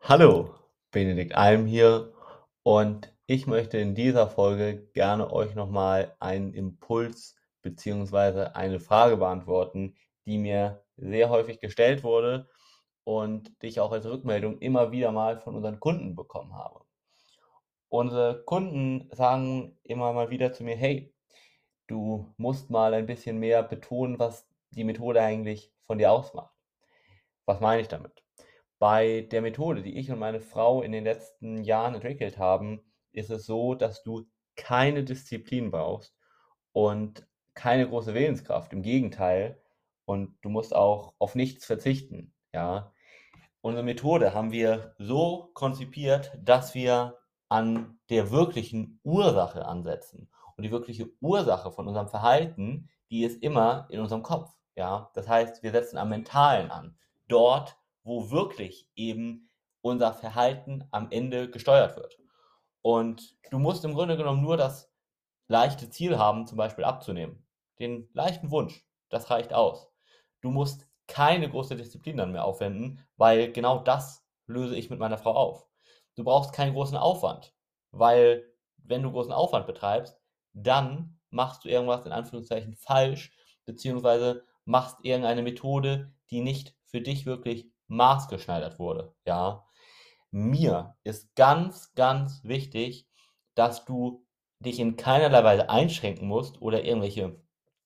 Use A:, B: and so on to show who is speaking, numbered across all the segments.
A: Hallo, Benedikt Alm hier und ich möchte in dieser Folge gerne euch nochmal einen Impuls beziehungsweise eine Frage beantworten, die mir sehr häufig gestellt wurde und die ich auch als Rückmeldung immer wieder mal von unseren Kunden bekommen habe. Unsere Kunden sagen immer mal wieder zu mir, hey, du musst mal ein bisschen mehr betonen, was die Methode eigentlich von dir ausmacht. Was meine ich damit? Bei der Methode, die ich und meine Frau in den letzten Jahren entwickelt haben, ist es so, dass du keine Disziplin brauchst und keine große Willenskraft. Im Gegenteil. Und du musst auch auf nichts verzichten. Ja. Unsere Methode haben wir so konzipiert, dass wir an der wirklichen Ursache ansetzen. Und die wirkliche Ursache von unserem Verhalten, die ist immer in unserem Kopf. Ja. Das heißt, wir setzen am Mentalen an. Dort, wo wirklich eben unser Verhalten am Ende gesteuert wird. Und du musst im Grunde genommen nur das leichte Ziel haben, zum Beispiel abzunehmen. Den leichten Wunsch, das reicht aus. Du musst keine große Disziplin dann mehr aufwenden, weil genau das löse ich mit meiner Frau auf. Du brauchst keinen großen Aufwand, weil wenn du großen Aufwand betreibst, dann machst du irgendwas in Anführungszeichen falsch, beziehungsweise machst irgendeine Methode, die nicht für dich wirklich maßgeschneidert wurde. Ja, mir ist ganz, ganz wichtig, dass du dich in keinerlei Weise einschränken musst oder irgendwelche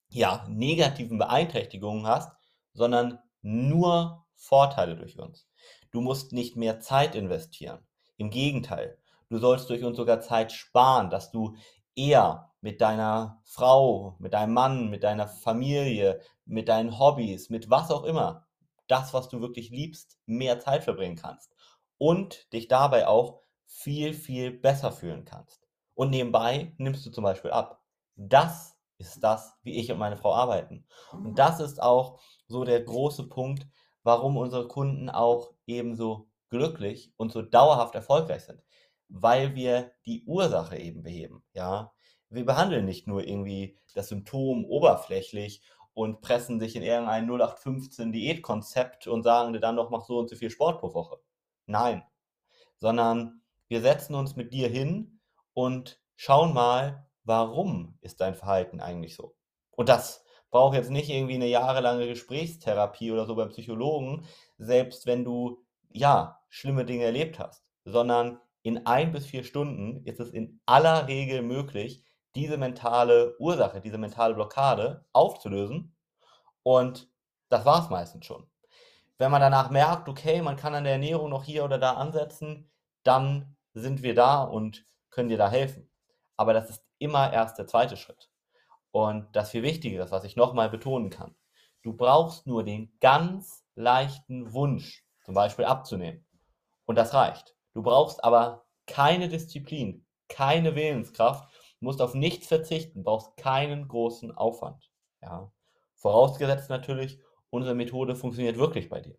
A: ja, negativen Beeinträchtigungen hast, sondern nur Vorteile durch uns. Du musst nicht mehr Zeit investieren. Im Gegenteil, du sollst durch uns sogar Zeit sparen, dass du eher mit deiner Frau, mit deinem Mann, mit deiner Familie, mit deinen Hobbys, mit was auch immer das, was du wirklich liebst, mehr Zeit verbringen kannst und dich dabei auch viel, viel besser fühlen kannst. Und nebenbei nimmst du zum Beispiel ab. Das ist das, wie ich und meine Frau arbeiten. Und das ist auch so der große Punkt, warum unsere Kunden auch ebenso glücklich und so dauerhaft erfolgreich sind. Weil wir die Ursache eben beheben. Ja, wir behandeln nicht nur irgendwie das Symptom oberflächlich und pressen sich in irgendein 0815 Diätkonzept und sagen dir dann noch, mach so und so viel Sport pro Woche. Nein, sondern wir setzen uns mit dir hin und schauen mal, warum ist dein Verhalten eigentlich so. Und das braucht jetzt nicht irgendwie eine jahrelange Gesprächstherapie oder so beim Psychologen, selbst wenn du ja schlimme Dinge erlebt hast, sondern in ein bis vier Stunden ist es in aller Regel möglich, diese mentale Ursache, diese mentale Blockade aufzulösen. Und das war es meistens schon. Wenn man danach merkt, okay, man kann an der Ernährung noch hier oder da ansetzen, dann sind wir da und können dir da helfen. Aber das ist immer erst der zweite Schritt. Und das viel Wichtigere, was ich nochmal betonen kann, du brauchst nur den ganz leichten Wunsch, zum Beispiel abzunehmen. Und das reicht. Du brauchst aber keine Disziplin, keine Willenskraft musst auf nichts verzichten, brauchst keinen großen Aufwand. Ja. Vorausgesetzt natürlich, unsere Methode funktioniert wirklich bei dir.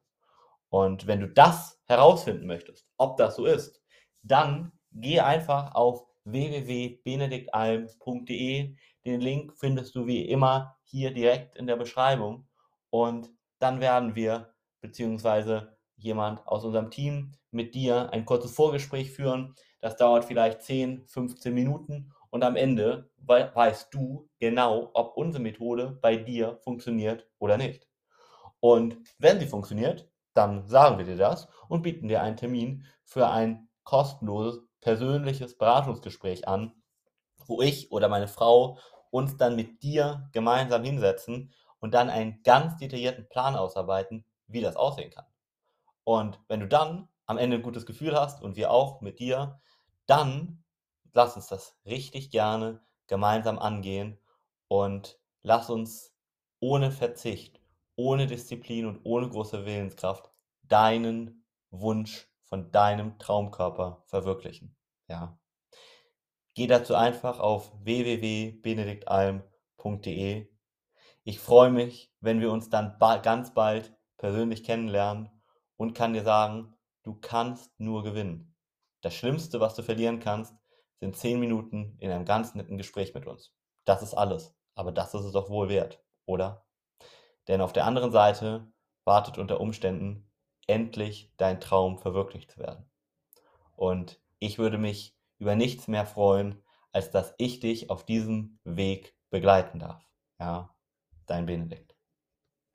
A: Und wenn du das herausfinden möchtest, ob das so ist, dann geh einfach auf www.benediktalm.de. Den Link findest du wie immer hier direkt in der Beschreibung. Und dann werden wir, beziehungsweise jemand aus unserem Team, mit dir ein kurzes Vorgespräch führen. Das dauert vielleicht 10, 15 Minuten und am Ende weißt du genau, ob unsere Methode bei dir funktioniert oder nicht. Und wenn sie funktioniert, dann sagen wir dir das und bieten dir einen Termin für ein kostenloses persönliches Beratungsgespräch an, wo ich oder meine Frau uns dann mit dir gemeinsam hinsetzen und dann einen ganz detaillierten Plan ausarbeiten, wie das aussehen kann. Und wenn du dann am Ende ein gutes Gefühl hast und wir auch mit dir, dann lass uns das richtig gerne gemeinsam angehen und lass uns ohne Verzicht, ohne Disziplin und ohne große Willenskraft deinen Wunsch von deinem Traumkörper verwirklichen. Ja. Geh dazu einfach auf www.benediktalm.de. Ich freue mich, wenn wir uns dann ba ganz bald persönlich kennenlernen und kann dir sagen, du kannst nur gewinnen. Das Schlimmste, was du verlieren kannst, sind zehn Minuten in einem ganz netten Gespräch mit uns. Das ist alles, aber das ist es doch wohl wert, oder? Denn auf der anderen Seite wartet unter Umständen endlich dein Traum verwirklicht zu werden. Und ich würde mich über nichts mehr freuen, als dass ich dich auf diesem Weg begleiten darf. Ja, dein Benedikt.